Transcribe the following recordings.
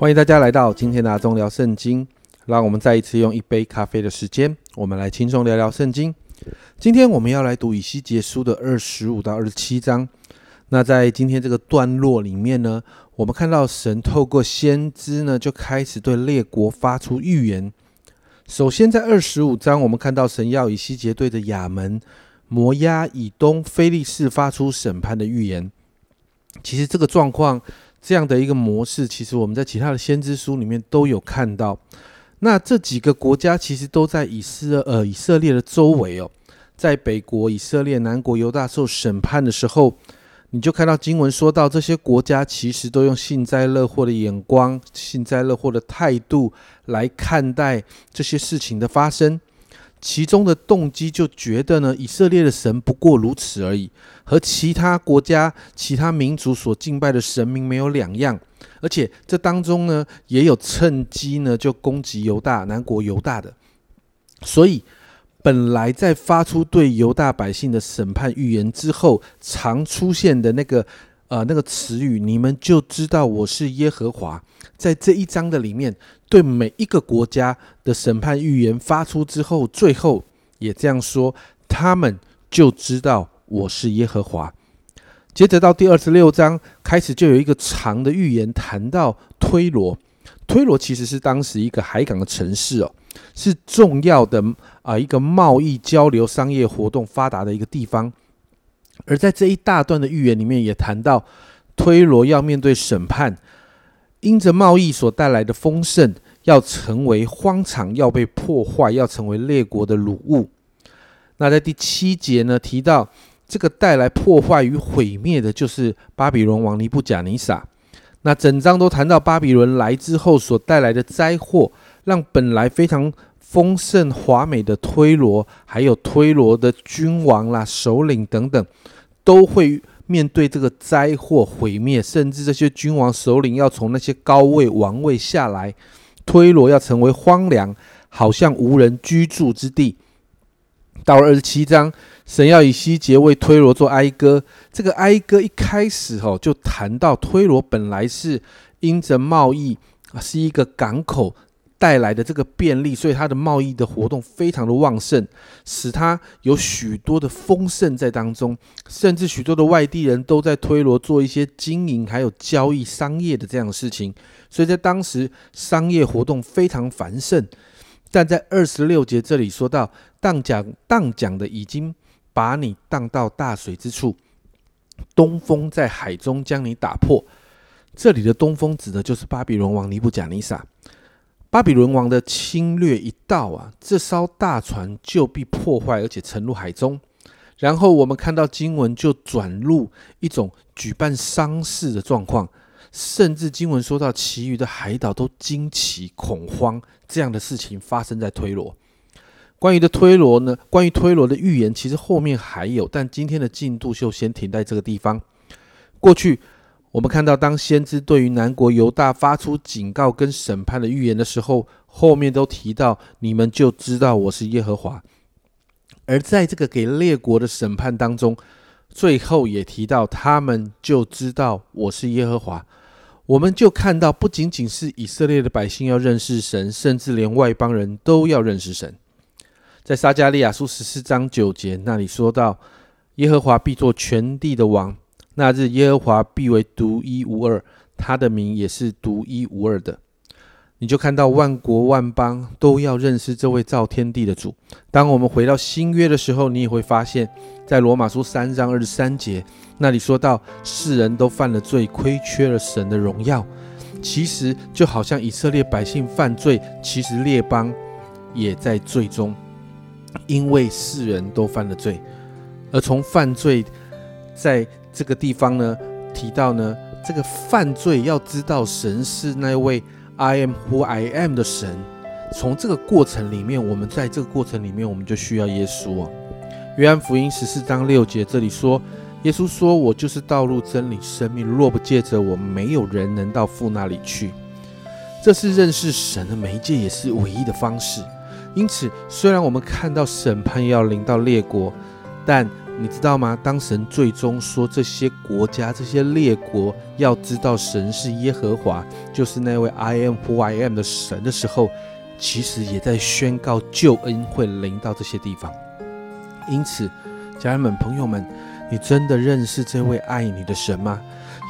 欢迎大家来到今天的阿忠聊圣经。让我们再一次用一杯咖啡的时间，我们来轻松聊聊圣经。今天我们要来读以西结书的二十五到二十七章。那在今天这个段落里面呢，我们看到神透过先知呢，就开始对列国发出预言。首先在二十五章，我们看到神要以西结对着亚门、摩押以东、非利士发出审判的预言。其实这个状况。这样的一个模式，其实我们在其他的先知书里面都有看到。那这几个国家其实都在以色呃以色列的周围哦，在北国以色列、南国犹大受审判的时候，你就看到经文说到，这些国家其实都用幸灾乐祸的眼光、幸灾乐祸的态度来看待这些事情的发生。其中的动机就觉得呢，以色列的神不过如此而已，和其他国家、其他民族所敬拜的神明没有两样。而且这当中呢，也有趁机呢就攻击犹大、南国犹大的。所以，本来在发出对犹大百姓的审判预言之后，常出现的那个呃那个词语，你们就知道我是耶和华。在这一章的里面，对每一个国家的审判预言发出之后，最后也这样说，他们就知道我是耶和华。接着到第二十六章开始，就有一个长的预言谈到推罗。推罗其实是当时一个海港的城市哦，是重要的啊一个贸易交流、商业活动发达的一个地方。而在这一大段的预言里面，也谈到推罗要面对审判。因着贸易所带来的丰盛，要成为荒场，要被破坏，要成为列国的掳物。那在第七节呢，提到这个带来破坏与毁灭的，就是巴比伦王尼布甲尼撒。那整章都谈到巴比伦来之后所带来的灾祸，让本来非常丰盛华美的推罗，还有推罗的君王啦、首领等等，都会。面对这个灾祸毁灭，甚至这些君王首领要从那些高位王位下来，推罗要成为荒凉，好像无人居住之地。到了二十七章，神要以西结为推罗做哀歌。这个哀歌一开始哦，就谈到推罗本来是因着贸易是一个港口。带来的这个便利，所以它的贸易的活动非常的旺盛，使它有许多的丰盛在当中，甚至许多的外地人都在推罗做一些经营还有交易商业的这样的事情，所以在当时商业活动非常繁盛。但在二十六节这里说到，当讲当讲的已经把你荡到大水之处，东风在海中将你打破。这里的东风指的就是巴比伦王尼布甲尼撒。巴比伦王的侵略一到啊，这艘大船就被破坏，而且沉入海中。然后我们看到经文就转入一种举办丧事的状况，甚至经文说到其余的海岛都惊奇恐慌，这样的事情发生在推罗。关于的推罗呢？关于推罗的预言，其实后面还有，但今天的进度就先停在这个地方。过去。我们看到，当先知对于南国犹大发出警告跟审判的预言的时候，后面都提到你们就知道我是耶和华。而在这个给列国的审判当中，最后也提到他们就知道我是耶和华。我们就看到，不仅仅是以色列的百姓要认识神，甚至连外邦人都要认识神。在撒加利亚书十四章九节那里说到，耶和华必做全地的王。那日耶和华必为独一无二，他的名也是独一无二的。你就看到万国万邦都要认识这位造天地的主。当我们回到新约的时候，你也会发现，在罗马书三章二十三节那里说到，世人都犯了罪，亏缺了神的荣耀。其实就好像以色列百姓犯罪，其实列邦也在罪中，因为世人都犯了罪，而从犯罪在。这个地方呢，提到呢，这个犯罪要知道神是那位 I am who I am 的神。从这个过程里面，我们在这个过程里面，我们就需要耶稣啊。约翰福音十四章六节这里说，耶稣说：“我就是道路、真理、生命，若不借着我，没有人能到父那里去。”这是认识神的媒介，也是唯一的方式。因此，虽然我们看到审判要临到列国，但你知道吗？当神最终说这些国家、这些列国要知道神是耶和华，就是那位 I am who I am 的神的时候，其实也在宣告救恩会临到这些地方。因此，家人们、朋友们，你真的认识这位爱你的神吗？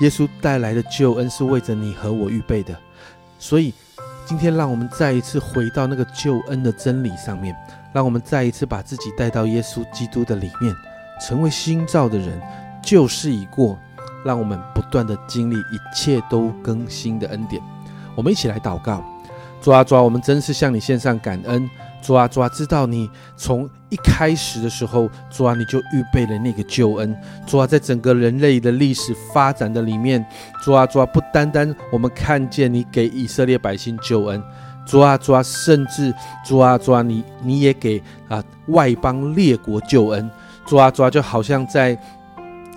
耶稣带来的救恩是为着你和我预备的。所以，今天让我们再一次回到那个救恩的真理上面，让我们再一次把自己带到耶稣基督的里面。成为新造的人，旧事已过，让我们不断的经历一切都更新的恩典。我们一起来祷告，主啊，主啊，我们真是向你献上感恩。主啊，主啊，知道你从一开始的时候，主啊，你就预备了那个救恩。主啊，在整个人类的历史发展的里面，主啊，主啊，不单单我们看见你给以色列百姓救恩，主啊，主啊，甚至主啊，主啊，你你也给啊外邦列国救恩。抓抓，就好像在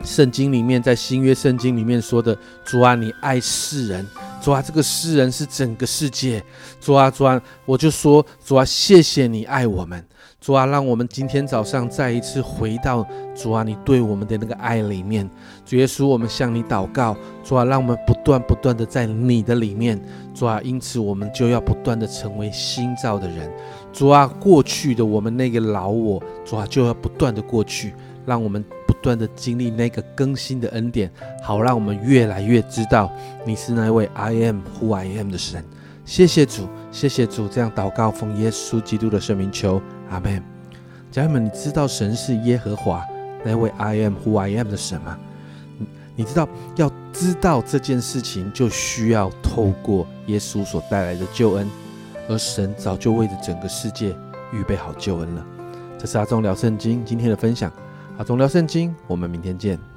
圣经里面，在新约圣经里面说的：“主啊，你爱世人，主啊，这个世人是整个世界。”主啊，主啊，我就说：“主啊，谢谢你爱我们。”主啊，让我们今天早上再一次回到主啊，你对我们的那个爱里面。主耶稣，我们向你祷告，主啊，让我们不断不断的在你的里面。主啊，因此我们就要不断的成为新造的人。主啊，过去的我们那个老我，主啊，就要不断的过去，让我们不断的经历那个更新的恩典，好让我们越来越知道你是那位 I am who I am 的神。谢谢主，谢谢主，这样祷告奉耶稣基督的圣名求，阿门。家人们，你知道神是耶和华那位 I am who I am 的神啊？你你知道要知道这件事情，就需要透过耶稣所带来的救恩。而神早就为着整个世界预备好救恩了。这是阿忠聊圣经今天的分享。阿忠聊圣经，我们明天见。